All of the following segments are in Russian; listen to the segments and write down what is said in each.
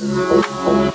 Peace.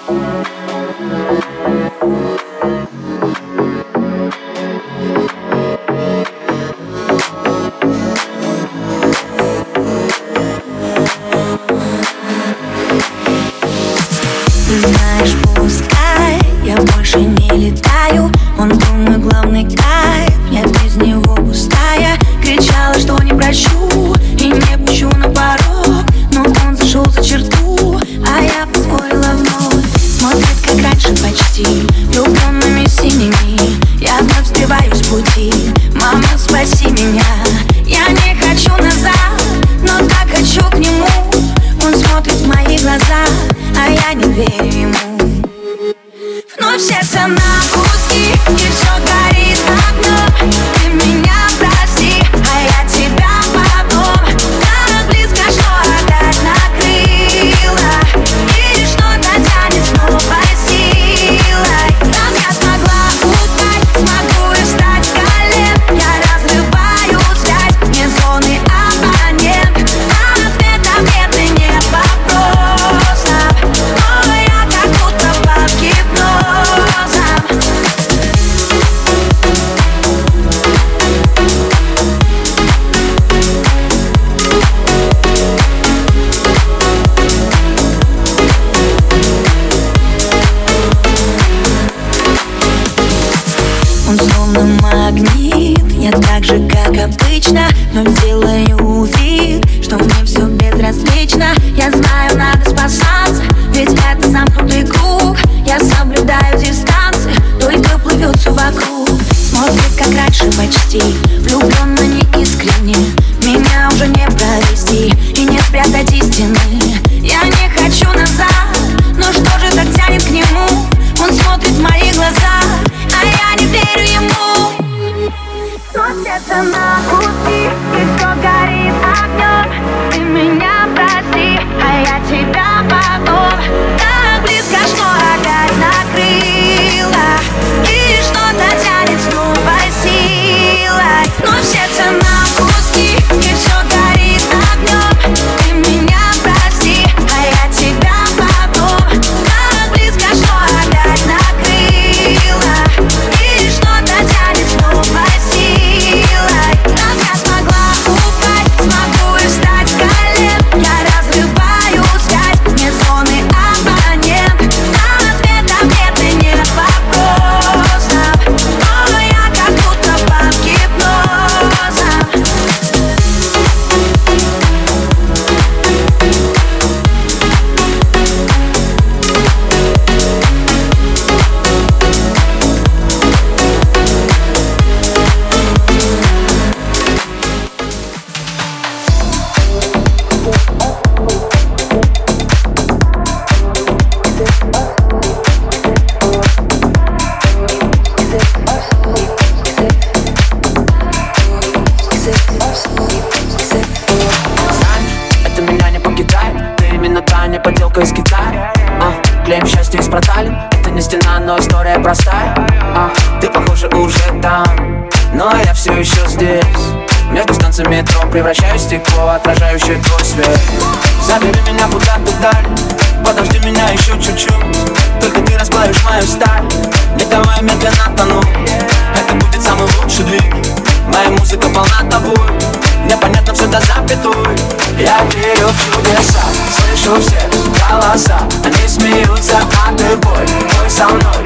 все голоса. Они смеются, а ты бой, бой со мной.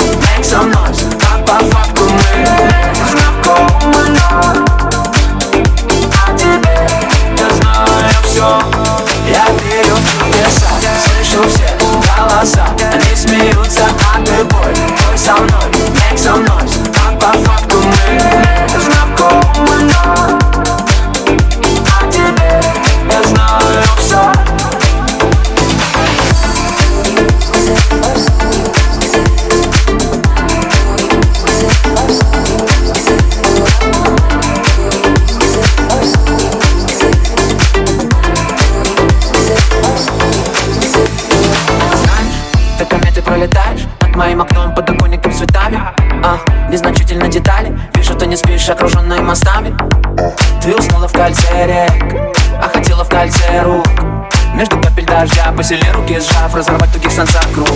посильнее руки сжав Разорвать тугих сон круг.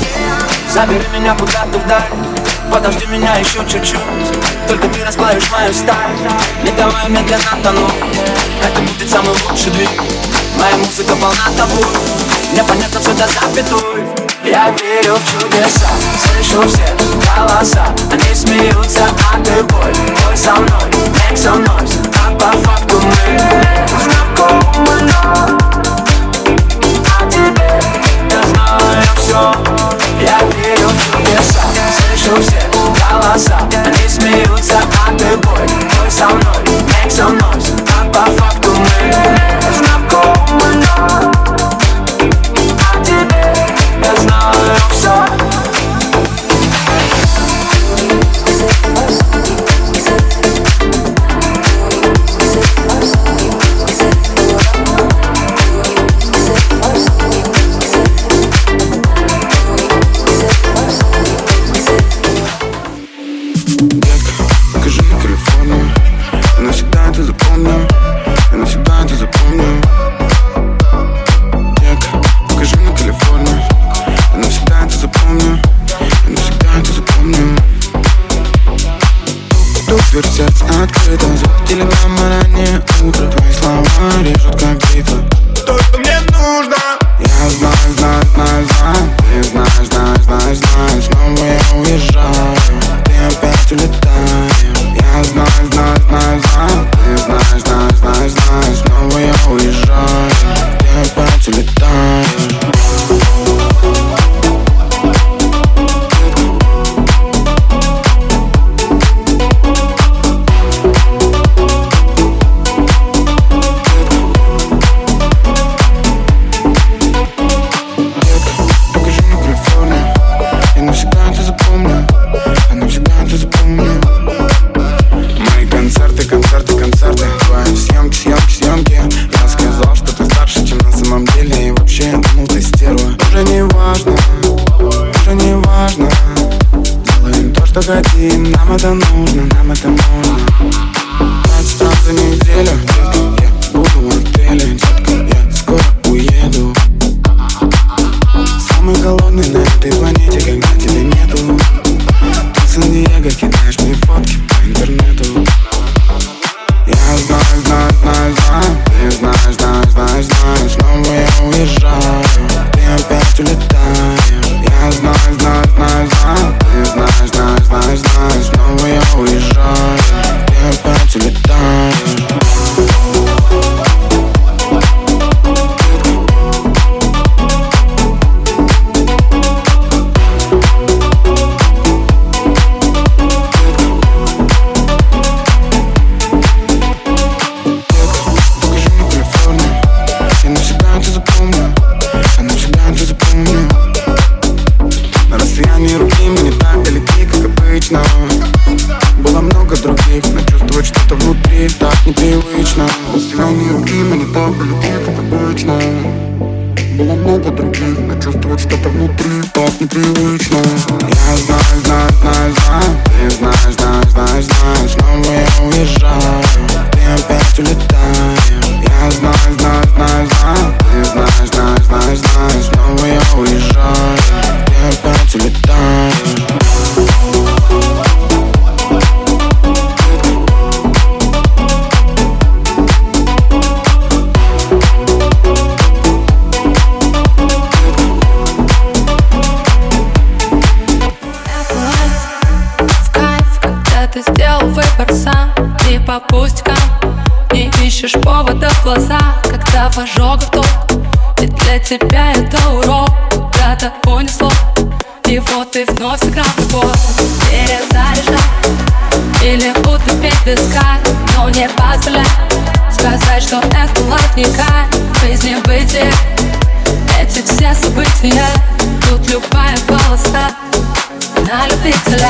Забери меня куда-то вдаль Подожди меня еще чуть-чуть. Только ты расплавишь мою сталь Не давай медленно тонуть Это будет самый лучший двиг. Моя музыка полна тобой Мне понятно все до запятой Я верю в чудеса Слышу все голоса. вот перезаряжать Или утопить песка, но не позволять Сказать, что это лайф не кайф, жизни выйти Эти все события, тут любая полоса на любителя.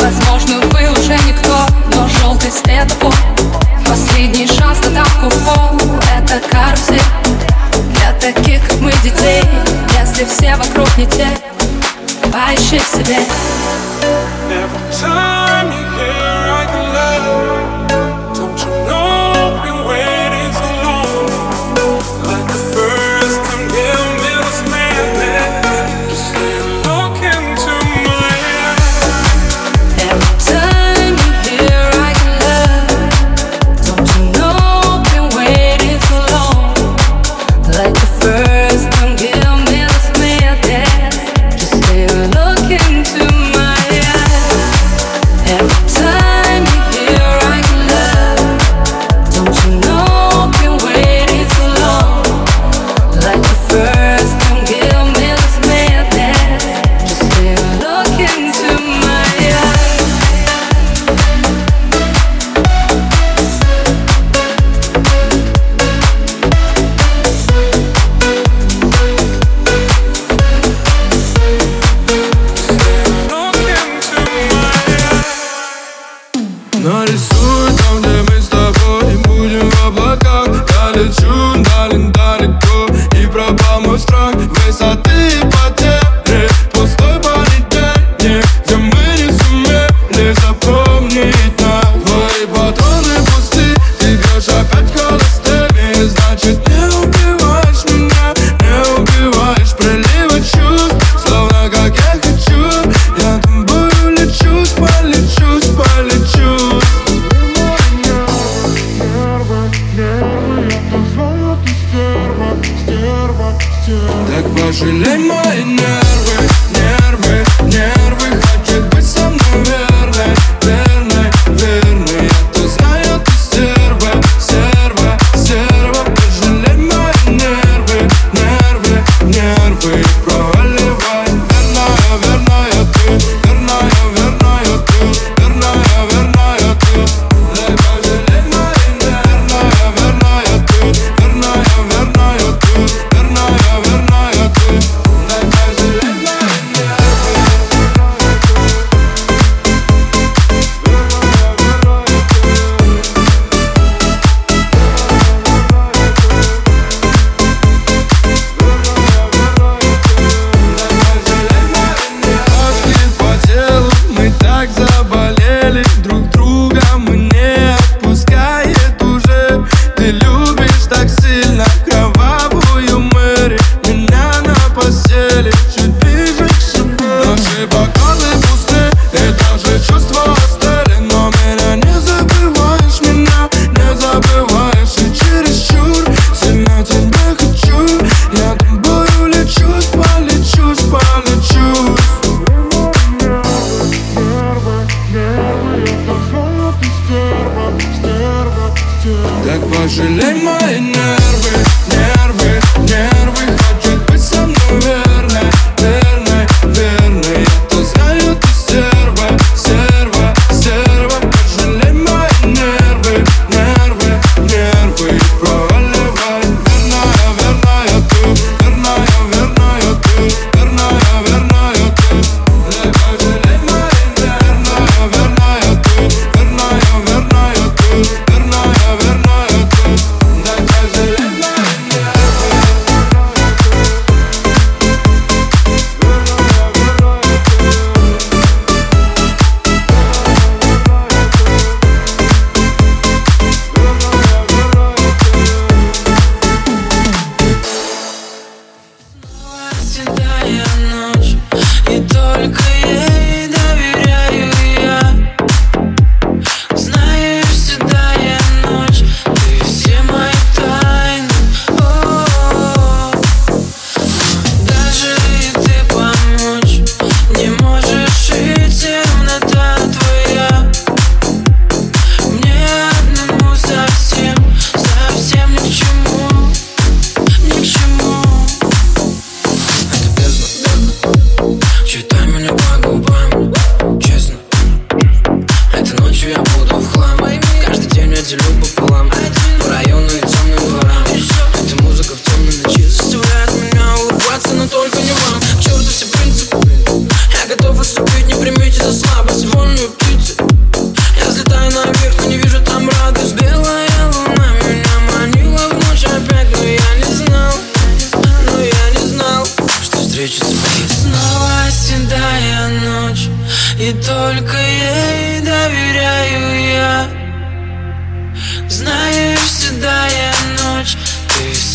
Возможно, вы уже никто, но желтый свет пол Последний шанс на тапку в пол Это карусель. Для таких, как мы, детей Если все вокруг не те Поищи в себе. Every time you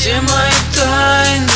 Все мои тайны.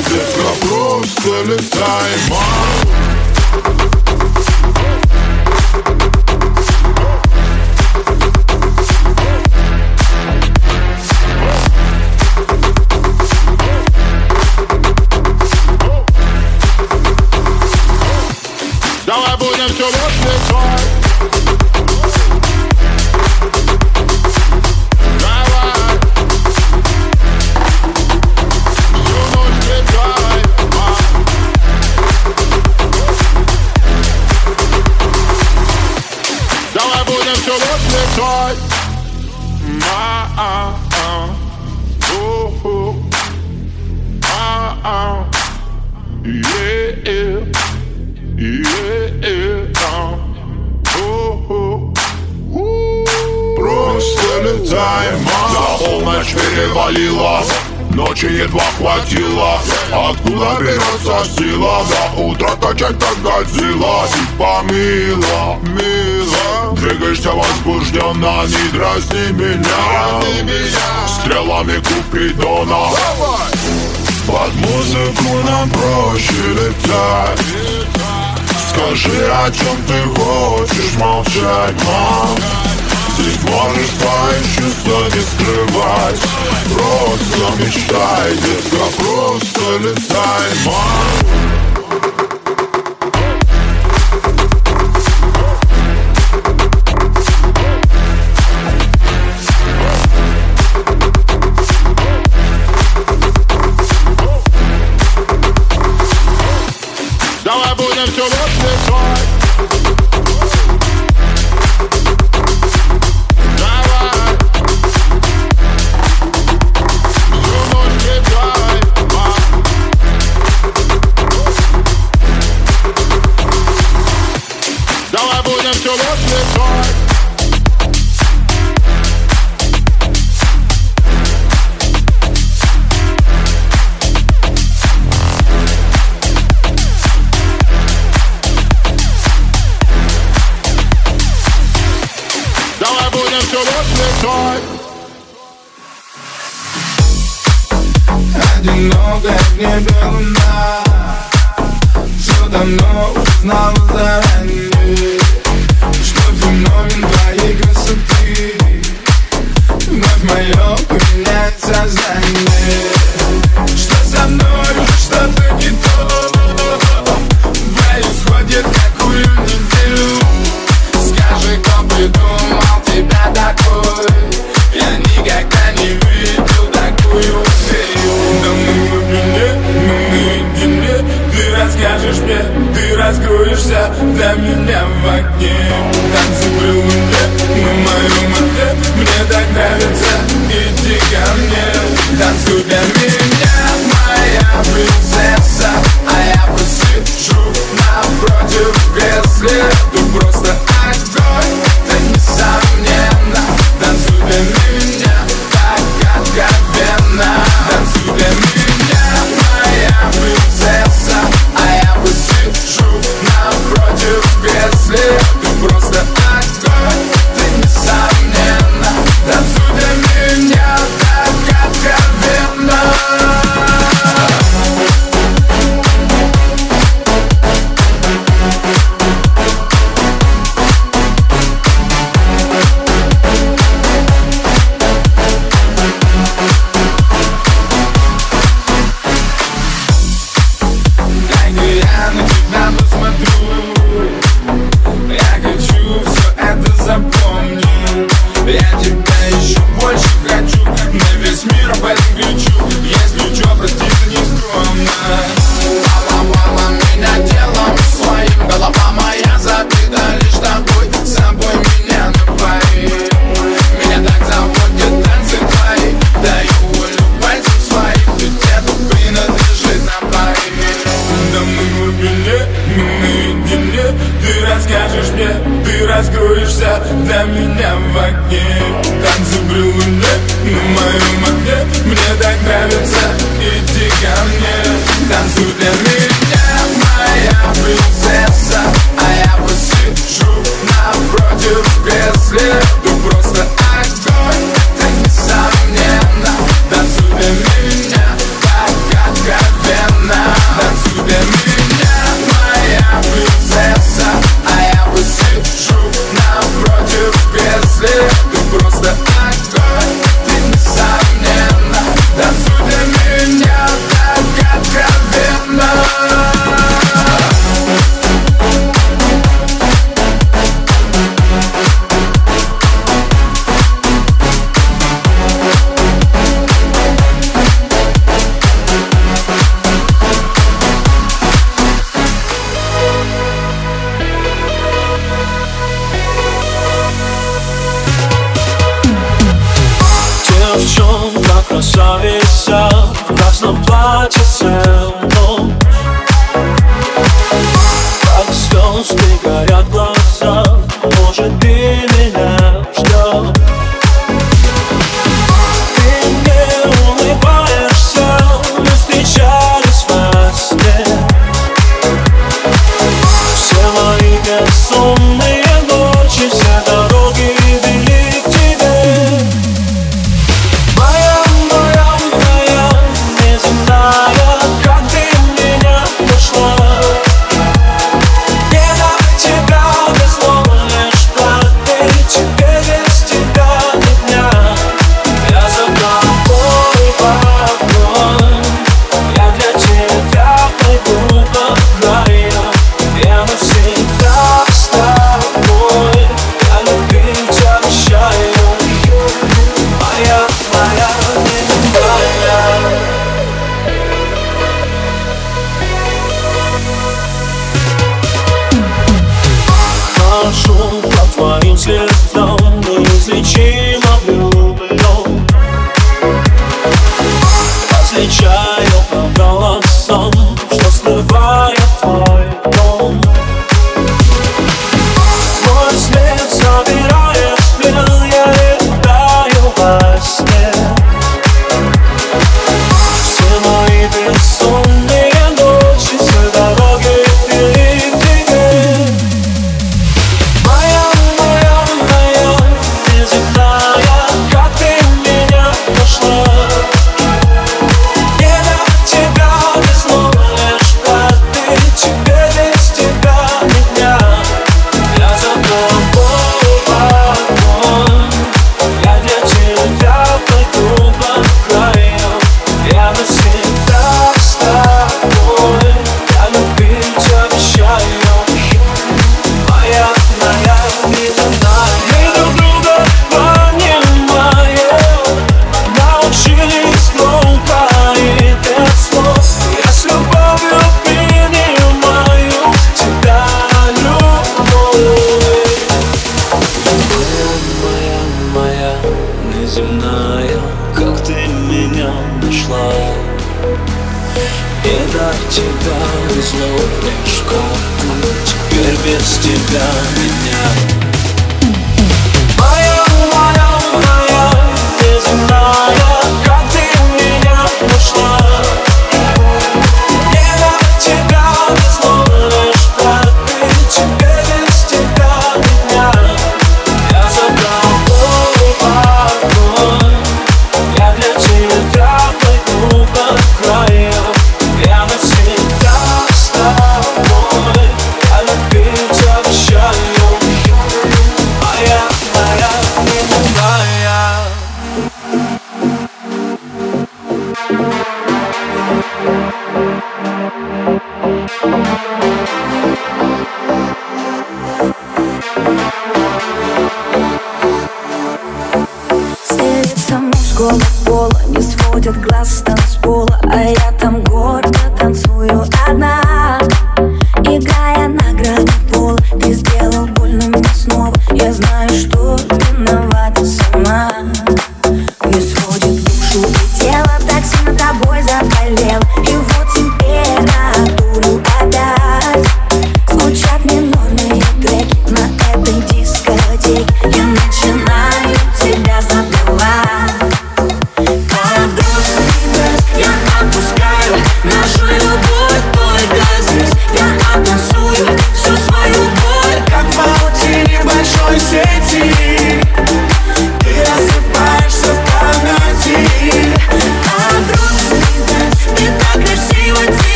I'm up, rose till time. Oh. проще летать Скажи, о чем ты хочешь молчать, мам Здесь можешь свои чувства не скрывать Просто мечтай, детка, просто летай, мам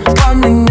coming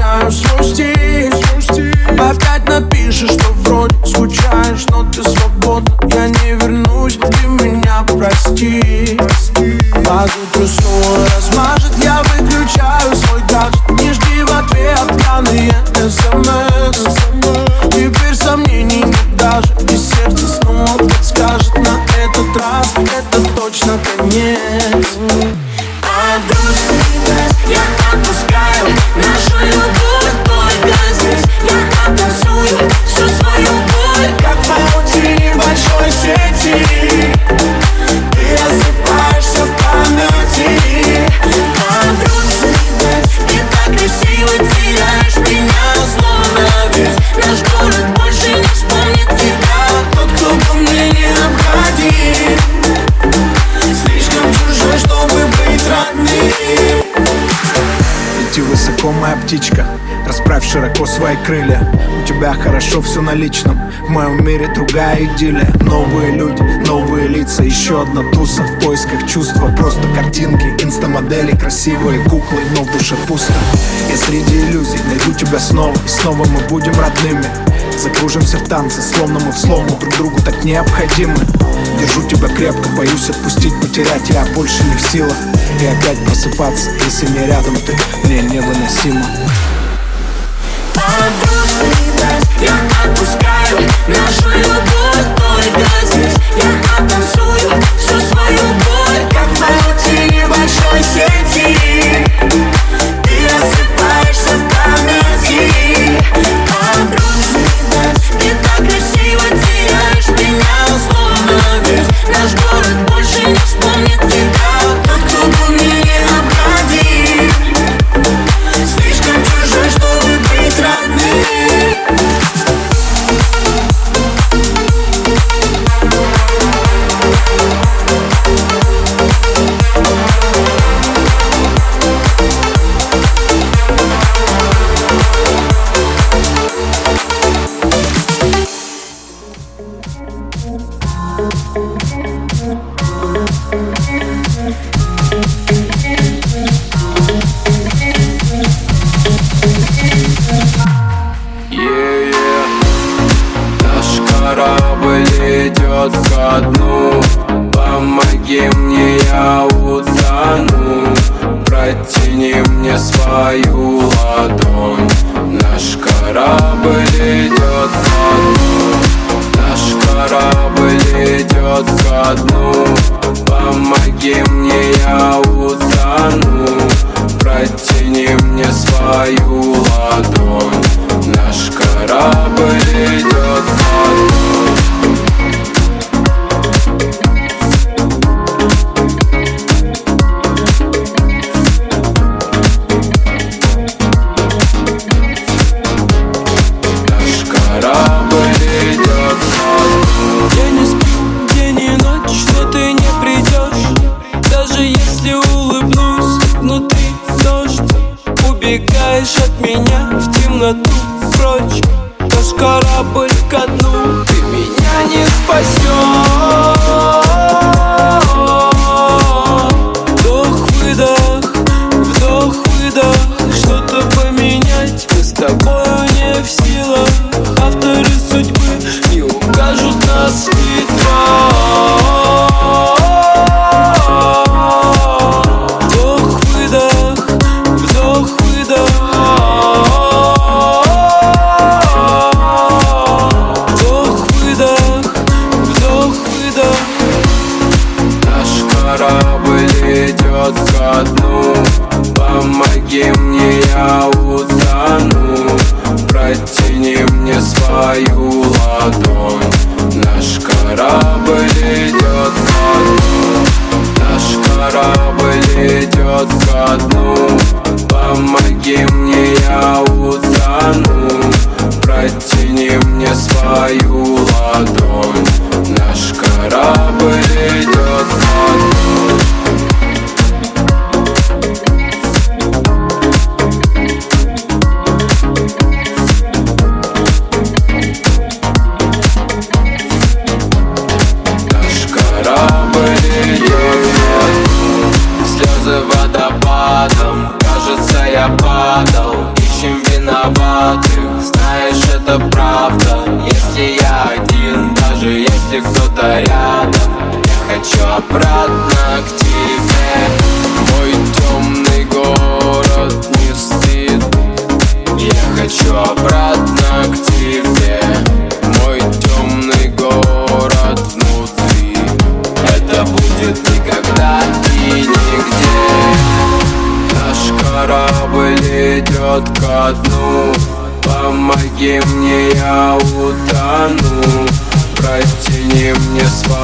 свои крылья. У тебя хорошо все на личном В моем мире другая идиллия. Новые люди, новые лица Еще одна туса. В поисках чувства Просто картинки, инстамодели Красивые куклы, но в душе пусто. Я среди иллюзий найду тебя снова. И снова мы будем родными Закружимся в танце, словно мы в словно Друг другу так необходимы. Держу тебя крепко, боюсь отпустить, потерять. Я больше не в силах. И опять просыпаться, если не рядом ты. Мне невыносимо. Я отпускаю. Нашу любовь Только я оттанцую всю свою боль. Как в паутине большой Помоги мне, я утону Протяни мне свою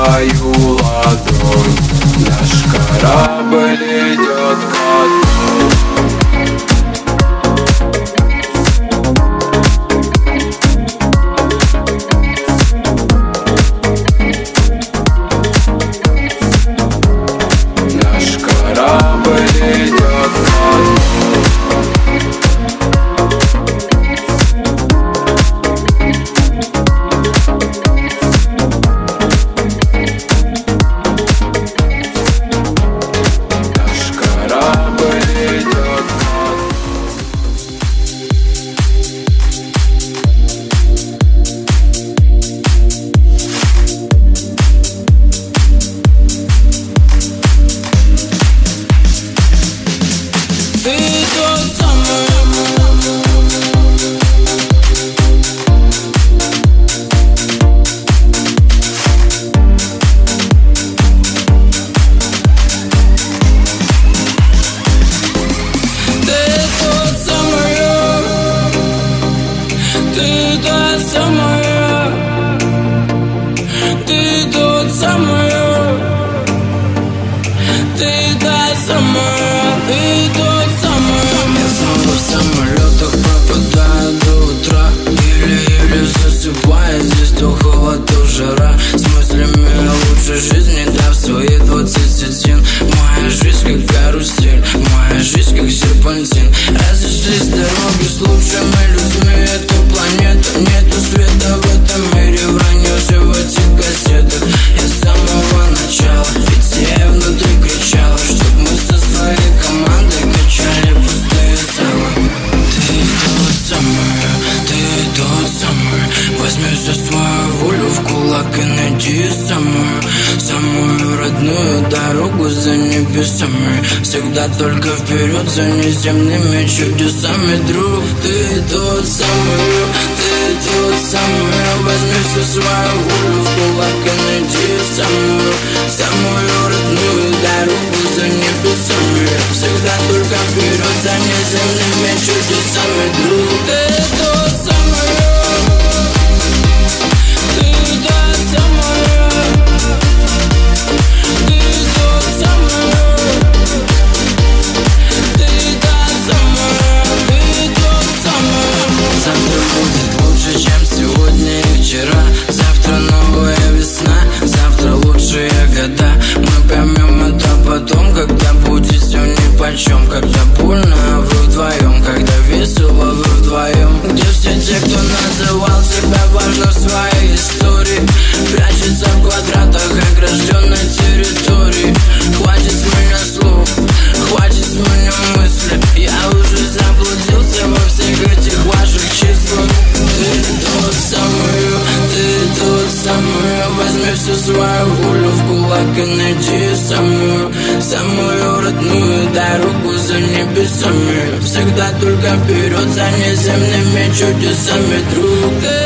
твою ладонь. Наш корабль идет ко дну темными чудесами Друг, ты тот самый, ты тот самый Возьми всю свою волю в кулак и найди самую Самую родную дорогу за небесами Всегда только вперед за неземными чудесами Друг, ты как вперед за несемными чудесами друга